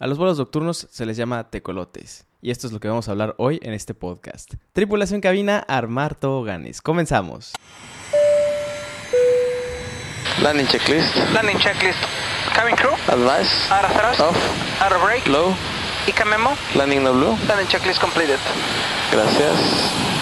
A los vuelos nocturnos se les llama tecolotes. Y esto es lo que vamos a hablar hoy en este podcast. Tripulación cabina, armar toboganes. Comenzamos. Landing checklist. Landing checklist. Cabin crew. Advice. Out of thrust. Off. Out of brake. Low. ICA memo. Landing no blue. Landing checklist completed. Gracias.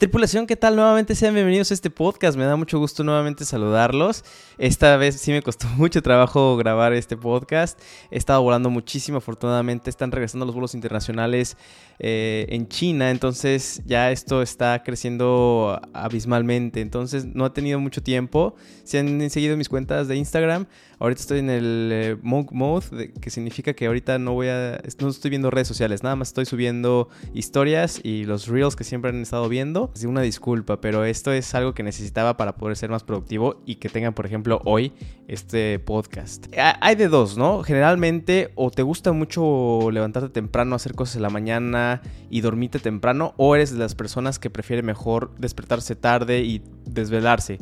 Tripulación, ¿qué tal? Nuevamente sean bienvenidos a este podcast. Me da mucho gusto nuevamente saludarlos. Esta vez sí me costó mucho trabajo grabar este podcast. He estado volando muchísimo, afortunadamente. Están regresando los vuelos internacionales eh, en China, entonces ya esto está creciendo abismalmente. Entonces no he tenido mucho tiempo. Si han seguido mis cuentas de Instagram, ahorita estoy en el eh, monk mode, que significa que ahorita no voy a, no estoy viendo redes sociales, nada más estoy subiendo historias y los reels que siempre han estado viendo. Una disculpa, pero esto es algo que necesitaba para poder ser más productivo y que tengan, por ejemplo, hoy este podcast. Hay de dos, ¿no? Generalmente o te gusta mucho levantarte temprano, hacer cosas en la mañana y dormirte temprano o eres de las personas que prefiere mejor despertarse tarde y desvelarse.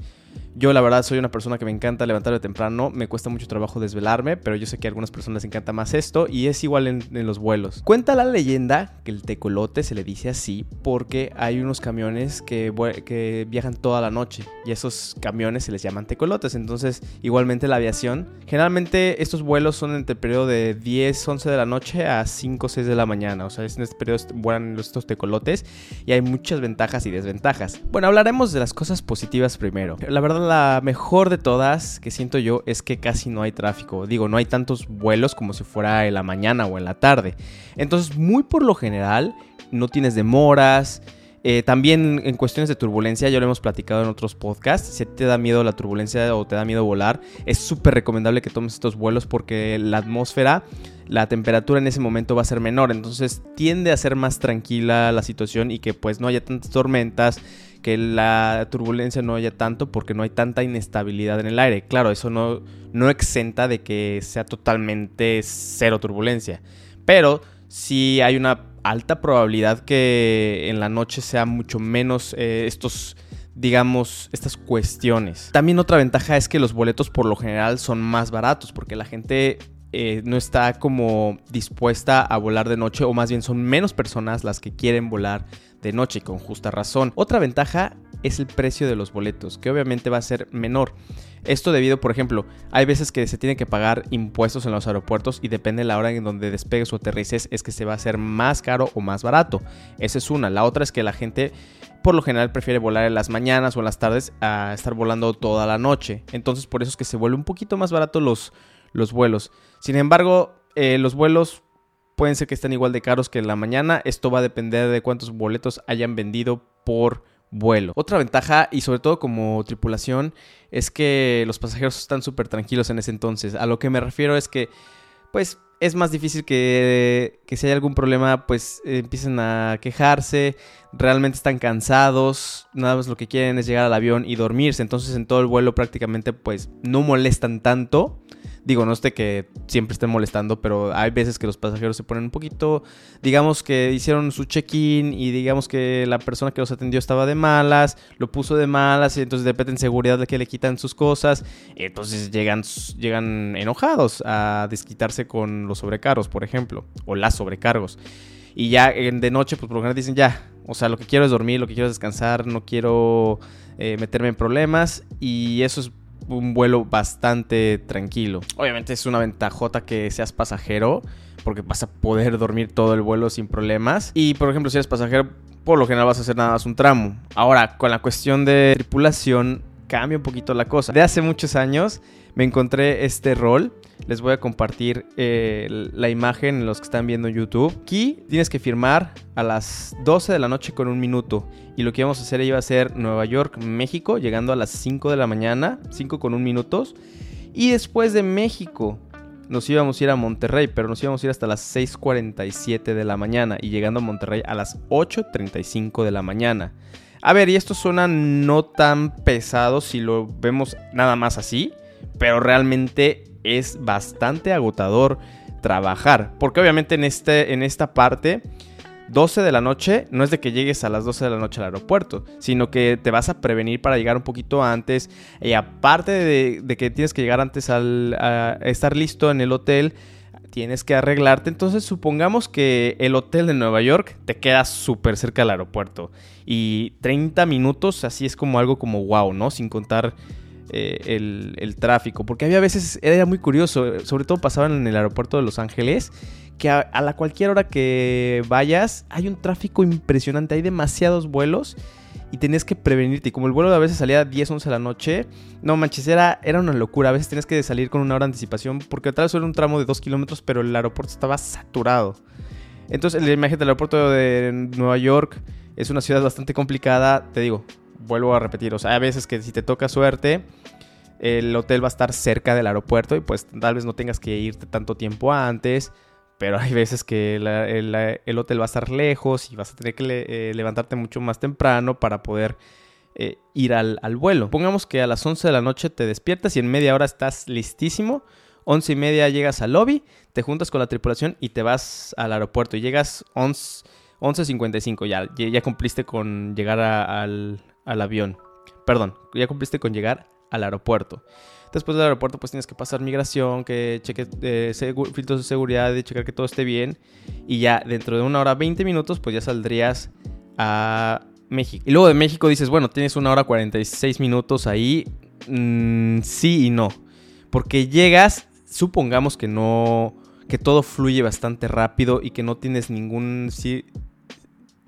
Yo la verdad soy una persona que me encanta levantarme temprano, me cuesta mucho trabajo desvelarme, pero yo sé que a algunas personas les encanta más esto y es igual en, los vuelos. Cuenta la leyenda que el tecolote se le dice así porque hay unos camiones que, que viajan toda la noche y esos camiones se les llaman tecolotes, entonces igualmente la aviación, generalmente estos vuelos son entre el periodo de 10, 11 de la noche a 5, 6 de la mañana, o sea, en este periodo vuelan estos tecolotes y hay muchas ventajas y desventajas. Bueno, hablaremos de las cosas positivas primero. La verdad la mejor de todas que siento yo es que casi no hay tráfico. Digo, no hay tantos vuelos como si fuera en la mañana o en la tarde. Entonces, muy por lo general, no tienes demoras. Eh, también en cuestiones de turbulencia, ya lo hemos platicado en otros podcasts, si te da miedo la turbulencia o te da miedo volar, es súper recomendable que tomes estos vuelos porque la atmósfera, la temperatura en ese momento va a ser menor, entonces tiende a ser más tranquila la situación y que pues no haya tantas tormentas, que la turbulencia no haya tanto porque no hay tanta inestabilidad en el aire. Claro, eso no, no exenta de que sea totalmente cero turbulencia. Pero sí hay una alta probabilidad que en la noche sea mucho menos eh, estos digamos, estas cuestiones. También otra ventaja es que los boletos por lo general son más baratos porque la gente eh, no está como dispuesta a volar de noche o más bien son menos personas las que quieren volar de noche con justa razón. Otra ventaja es el precio de los boletos, que obviamente va a ser menor. Esto debido, por ejemplo, hay veces que se tiene que pagar impuestos en los aeropuertos y depende de la hora en donde despegues o aterrices, es que se va a hacer más caro o más barato. Esa es una. La otra es que la gente por lo general prefiere volar en las mañanas o en las tardes a estar volando toda la noche. Entonces por eso es que se vuelve un poquito más barato los, los vuelos. Sin embargo, eh, los vuelos pueden ser que estén igual de caros que en la mañana. Esto va a depender de cuántos boletos hayan vendido por vuelo. Otra ventaja, y sobre todo como tripulación, es que los pasajeros están súper tranquilos en ese entonces. A lo que me refiero es que, pues, es más difícil que, que si hay algún problema, pues empiecen a quejarse, realmente están cansados, nada más lo que quieren es llegar al avión y dormirse. Entonces en todo el vuelo prácticamente, pues, no molestan tanto. Digo, no es que siempre estén molestando, pero hay veces que los pasajeros se ponen un poquito, digamos que hicieron su check-in y digamos que la persona que los atendió estaba de malas, lo puso de malas y entonces de repente en seguridad de que le quitan sus cosas, entonces llegan, llegan enojados a desquitarse con los sobrecargos, por ejemplo, o las sobrecargos. Y ya de noche, pues por lo general dicen ya, o sea, lo que quiero es dormir, lo que quiero es descansar, no quiero eh, meterme en problemas y eso es un vuelo bastante tranquilo. Obviamente es una ventajota que seas pasajero, porque vas a poder dormir todo el vuelo sin problemas. Y por ejemplo, si eres pasajero, por lo general vas a hacer nada más un tramo. Ahora, con la cuestión de tripulación, cambia un poquito la cosa. De hace muchos años me encontré este rol. Les voy a compartir eh, la imagen en los que están viendo YouTube. Aquí tienes que firmar a las 12 de la noche con un minuto. Y lo que íbamos a hacer iba a ser Nueva York, México, llegando a las 5 de la mañana, 5 con un minutos. Y después de México nos íbamos a ir a Monterrey, pero nos íbamos a ir hasta las 6.47 de la mañana y llegando a Monterrey a las 8.35 de la mañana. A ver, y esto suena no tan pesado si lo vemos nada más así, pero realmente es bastante agotador trabajar, porque obviamente en, este, en esta parte 12 de la noche, no es de que llegues a las 12 de la noche al aeropuerto, sino que te vas a prevenir para llegar un poquito antes. Y aparte de, que tienes que llegar antes al, a estar listo en el hotel, tienes que arreglarte. Entonces supongamos que el hotel de Nueva York te queda súper cerca del aeropuerto. Y 30 minutos, así es como algo como wow, ¿no? Sin contar eh, el, tráfico. Porque había veces, era muy curioso, sobre todo pasaban en el aeropuerto de Los Ángeles, que a, la cualquier hora que vayas hay un tráfico impresionante, hay demasiados vuelos y tenías que prevenirte. Y como el vuelo a veces salía a 10, 11 de la noche, no manches, era, era una locura. A veces tenías que salir con una hora de anticipación porque vez era un tramo de 2 kilómetros, pero el aeropuerto estaba saturado. Entonces, la imagen del aeropuerto de Nueva York es una ciudad bastante complicada. Te digo, vuelvo a repetir, o sea, hay veces que si te toca suerte, el hotel va a estar cerca del aeropuerto y pues tal vez no tengas que irte tanto tiempo antes. Pero hay veces que el, hotel va a estar lejos y vas a tener que eh, levantarte mucho más temprano para poder eh, ir al, vuelo. Pongamos que a las 11 de la noche te despiertas y en media hora estás listísimo. 11 y media llegas al lobby, te juntas con la tripulación y te vas al aeropuerto. Y llegas 11.55 ya, ya cumpliste con llegar al, al avión. Perdón, ya cumpliste con llegar al aeropuerto. Después del aeropuerto pues tienes que pasar migración, que cheque eh, filtros de seguridad, de checar que todo esté bien. Y ya dentro de una hora 20 minutos pues ya saldrías a México. Y luego de México dices, bueno, tienes una hora 46 minutos ahí. Mm, sí y no. Porque llegas, supongamos que no... Que todo fluye bastante rápido y que no tienes ningún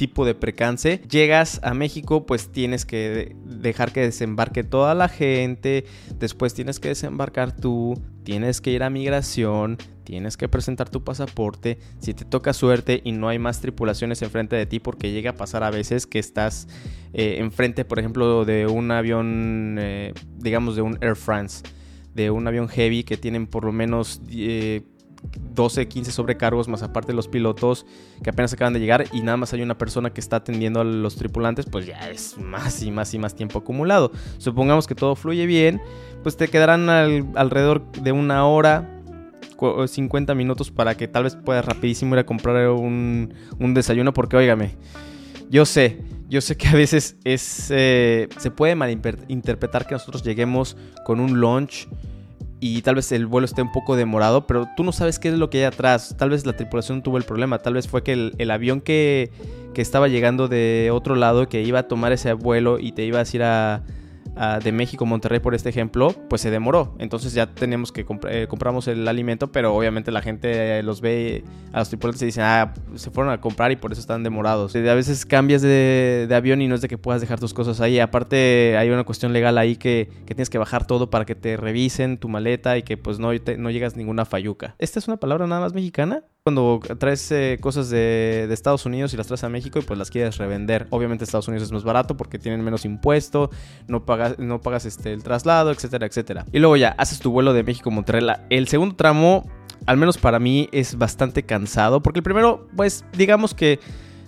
tipo de precance. Llegas a México, pues tienes que dejar que desembarque toda la gente, después tienes que desembarcar tú, tienes que ir a migración, tienes que presentar tu pasaporte. Si te toca suerte y no hay más tripulaciones enfrente de ti, porque llega a pasar a veces que estás eh, enfrente, por ejemplo, de un avión, eh, digamos, de un Air France, de un avión heavy que tienen por lo menos... Eh, 12, 15 sobrecargos, más aparte los pilotos que apenas acaban de llegar y nada más hay una persona que está atendiendo a los tripulantes, pues ya es más y más y más tiempo acumulado. Supongamos que todo fluye bien, pues te quedarán alrededor de una hora, 50 minutos para que tal vez puedas rapidísimo ir a comprar un, desayuno, porque óigame, yo sé, yo sé que a veces es, eh, se puede malinterpretar que nosotros lleguemos con un lunch y tal vez el vuelo esté un poco demorado, pero tú no sabes qué es lo que hay atrás. Tal vez la tripulación tuvo el problema, tal vez fue que el, avión que, que, estaba llegando de otro lado, que iba a tomar ese vuelo y te ibas a ir a, de México Monterrey, por este ejemplo, pues se demoró. Entonces ya tenemos que eh, compramos el alimento, pero obviamente la gente eh, los ve a los tripulantes y dicen, ah, se fueron a comprar y por eso están demorados. a veces cambias de, avión y no es de que puedas dejar tus cosas ahí. Aparte hay una cuestión legal ahí que, tienes que bajar todo para que te revisen tu maleta y que pues no, no llegas ninguna falluca. ¿Esta es una palabra nada más mexicana? Cuando traes eh, cosas de, Estados Unidos y las traes a México y pues las quieres revender. Obviamente Estados Unidos es más barato porque tienen menos impuesto, no pagas, no pagas este, el traslado, etcétera, etcétera. Y luego ya haces tu vuelo de México a Monterrey. El segundo tramo, al menos para mí, es bastante cansado porque el primero, pues digamos que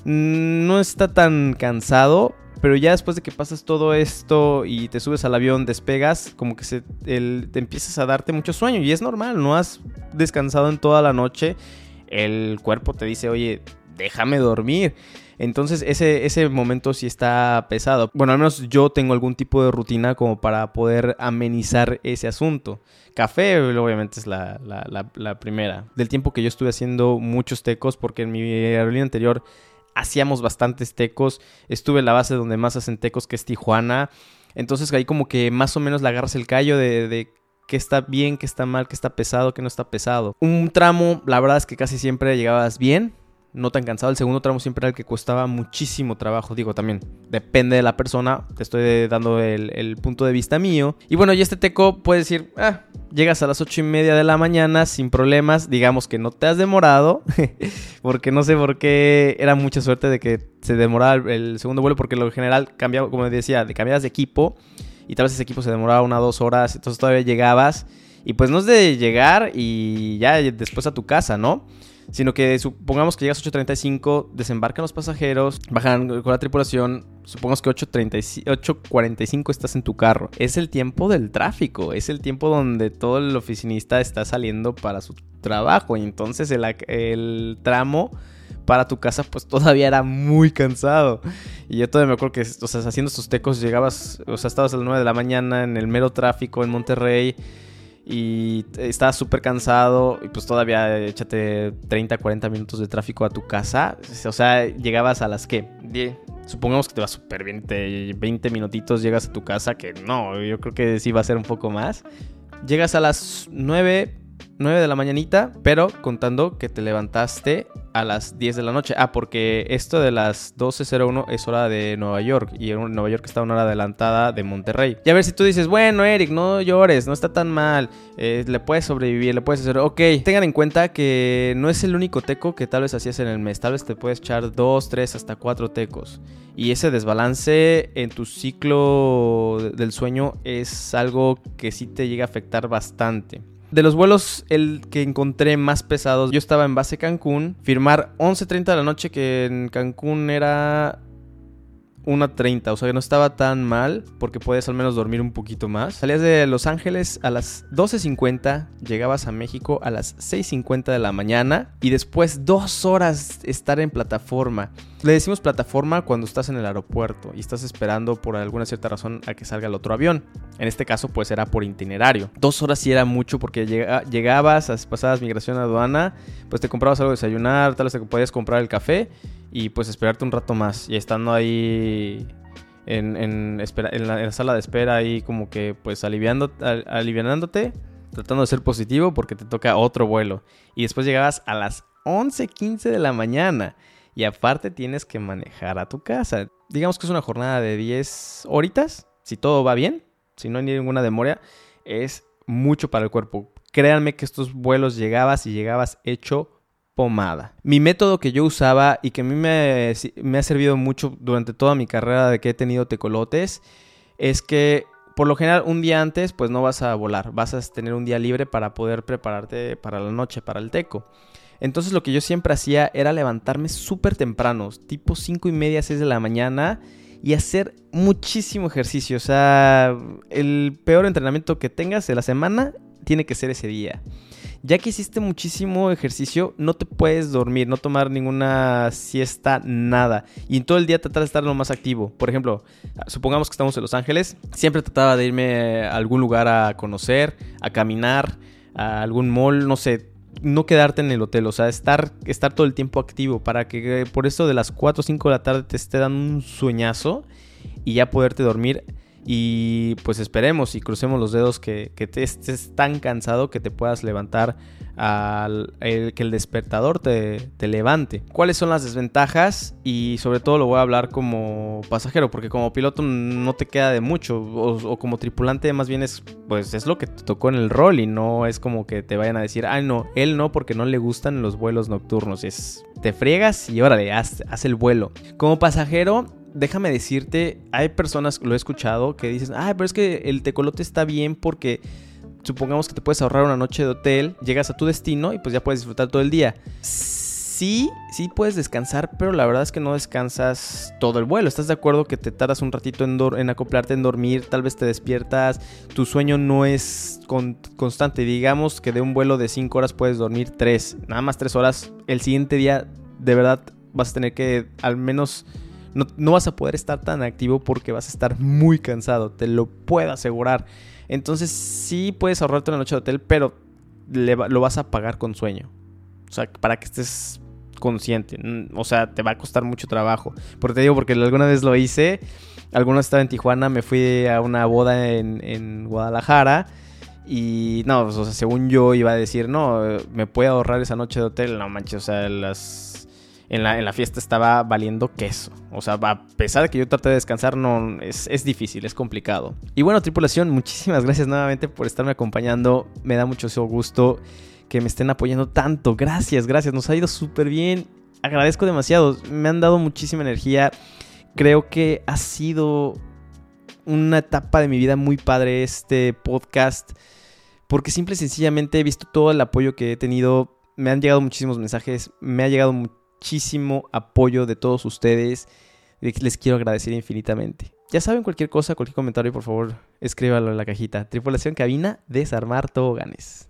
no está tan cansado, pero ya después de que pasas todo esto y te subes al avión, despegas, como que se, te empiezas a darte mucho sueño. Y es normal, no has descansado en toda la noche el cuerpo te dice, oye, déjame dormir. Entonces ese, ese momento sí está pesado. Bueno, al menos yo tengo algún tipo de rutina como para poder amenizar ese asunto. Café obviamente es la, la, primera. Del tiempo que yo estuve haciendo muchos tecos, porque en mi aerolínea anterior hacíamos bastantes tecos. Estuve en la base donde más hacen tecos, que es Tijuana. Entonces ahí como que más o menos le agarras el callo de, de qué está bien, qué está mal, qué está pesado, qué no está pesado. Un tramo, la verdad es que casi siempre llegabas bien, no tan cansado. El segundo tramo siempre era el que costaba muchísimo trabajo. Digo, también depende de la persona. Te estoy dando el, punto de vista mío. Y bueno, y este teco puede decir, ah, llegas a las ocho y media de la mañana sin problemas. Digamos que no te has demorado. porque no sé por qué era mucha suerte de que se demorara el, segundo vuelo. Porque lo general cambiaba, como decía, de cambiadas de equipo y tal vez ese equipo se demoraba una o dos horas, entonces todavía llegabas y pues no es de llegar y ya después a tu casa, ¿no? Sino que supongamos que llegas a 8.35, desembarcan los pasajeros, bajan con la tripulación, supongamos que 8.45 estás en tu carro. Es el tiempo del tráfico, es el tiempo donde todo el oficinista está saliendo para su trabajo y entonces el, el tramo para tu casa, pues todavía era muy cansado. Y yo todavía me acuerdo que, o sea, haciendo estos tecos llegabas, o sea, estabas a las 9 de la mañana en el mero tráfico en Monterrey y estabas súper cansado y pues todavía échate 30, 40 minutos de tráfico a tu casa. O sea, llegabas a las que, supongamos que te va súper bien, 20 minutitos llegas a tu casa, que no, yo creo que sí va a ser un poco más. Llegas a las 9, 9 de la mañanita, pero contando que te levantaste a las 10 de la noche. Ah, porque esto de las 12.01 es hora de Nueva York y Nueva York está una hora adelantada de Monterrey. Y a ver si tú dices, bueno, Eric, no llores, no está tan mal, eh, le puedes sobrevivir, le puedes hacer. Ok, tengan en cuenta que no es el único teco que tal vez hacías en el mes, tal vez te puedes echar 2, 3, hasta 4 tecos. Y ese desbalance en tu ciclo del sueño es algo que sí te llega a afectar bastante. De los vuelos, el que encontré más pesados, yo estaba en base Cancún, firmar 11.30 de la noche, que en Cancún era 1.30, o sea que no estaba tan mal porque puedes al menos dormir un poquito más. Salías de Los Ángeles a las 12.50, llegabas a México a las 6.50 de la mañana y después dos horas estar en plataforma. Le decimos plataforma cuando estás en el aeropuerto y estás esperando por alguna cierta razón a que salga el otro avión. En este caso pues era por itinerario. Dos horas sí era mucho porque llegabas, pasabas migración a aduana, pues te comprabas algo de desayunar, tal vez te podías comprar el café y pues esperarte un rato más. Y estando ahí en, en, la, sala de espera, ahí como que pues aliviando, aliviándote, tratando de ser positivo porque te toca otro vuelo. Y después llegabas a las 11:15 de la mañana. Y aparte tienes que manejar a tu casa. Digamos que es una jornada de 10 horitas, si todo va bien, si no hay ninguna demora, es mucho para el cuerpo. Créanme que estos vuelos llegabas y llegabas hecho pomada. Mi método que yo usaba y que a mí me, ha servido mucho durante toda mi carrera de que he tenido tecolotes es que por lo general un día antes pues no vas a volar, vas a tener un día libre para poder prepararte para la noche, para el teco. Entonces lo que yo siempre hacía era levantarme súper temprano, tipo 5 y media, 6 de la mañana y hacer muchísimo ejercicio. O sea, el peor entrenamiento que tengas de la semana tiene que ser ese día ya que hiciste muchísimo ejercicio, no te puedes dormir, no tomar ninguna siesta, nada. Y en todo el día tratar de estar lo más activo. Por ejemplo, supongamos que estamos en Los Ángeles, siempre trataba de irme a algún lugar a conocer, a caminar, a algún mall, no sé, no quedarte en el hotel, o sea, estar, estar todo el tiempo activo para que por eso de las 4 o 5 de la tarde te esté dando un sueñazo y ya poderte dormir y pues esperemos y crucemos los dedos que, te estés tan cansado que te puedas levantar al que el despertador te, levante. ¿Cuáles son las desventajas? Y sobre todo lo voy a hablar como pasajero, porque como piloto no te queda de mucho. O, como tripulante, más bien es pues es lo que te tocó en el rol. Y no es como que te vayan a decir, ay no, él no, porque no le gustan los vuelos nocturnos. Es te friegas y órale, haz, haz el vuelo. Como pasajero, déjame decirte, hay personas, lo he escuchado, que dicen, ah, pero es que el tecolote está bien porque supongamos que te puedes ahorrar una noche de hotel, llegas a tu destino y pues ya puedes disfrutar todo el día. Sí, sí puedes descansar, pero la verdad es que no descansas todo el vuelo. ¿Estás de acuerdo que te tardas un ratito en, acoplarte, en dormir? Tal vez te despiertas, tu sueño no es constante. Digamos que de un vuelo de 5 horas puedes dormir 3, nada más 3 horas. El siguiente día, de verdad, vas a tener que al menos no, vas a poder estar tan activo porque vas a estar muy cansado, te lo puedo asegurar. Entonces sí puedes ahorrarte una noche de hotel, pero lo vas a pagar con sueño. O sea, para que estés consciente. O sea, te va a costar mucho trabajo. Porque te digo, porque alguna vez lo hice. Alguna vez estaba en Tijuana, me fui a una boda en, en Guadalajara. Y no, o sea, según yo iba a decir, no, me puedo ahorrar esa noche de hotel. No manches, o sea, las en la, fiesta estaba valiendo queso. O sea, a pesar de que yo traté de descansar, no, es, es difícil, es complicado. Y bueno, tripulación, muchísimas gracias nuevamente por estarme acompañando. Me da mucho gusto que me estén apoyando tanto. Gracias, gracias. Nos ha ido súper bien. Agradezco demasiado. Me han dado muchísima energía. Creo que ha sido una etapa de mi vida muy padre este podcast. Porque simple y sencillamente he visto todo el apoyo que he tenido. Me han llegado muchísimos mensajes. Me ha llegado muchísimo apoyo de todos ustedes. Les quiero agradecer infinitamente. Ya saben, cualquier cosa, cualquier comentario, por favor, escríbalo en la cajita. Tripulación cabina, desarmar toboganes.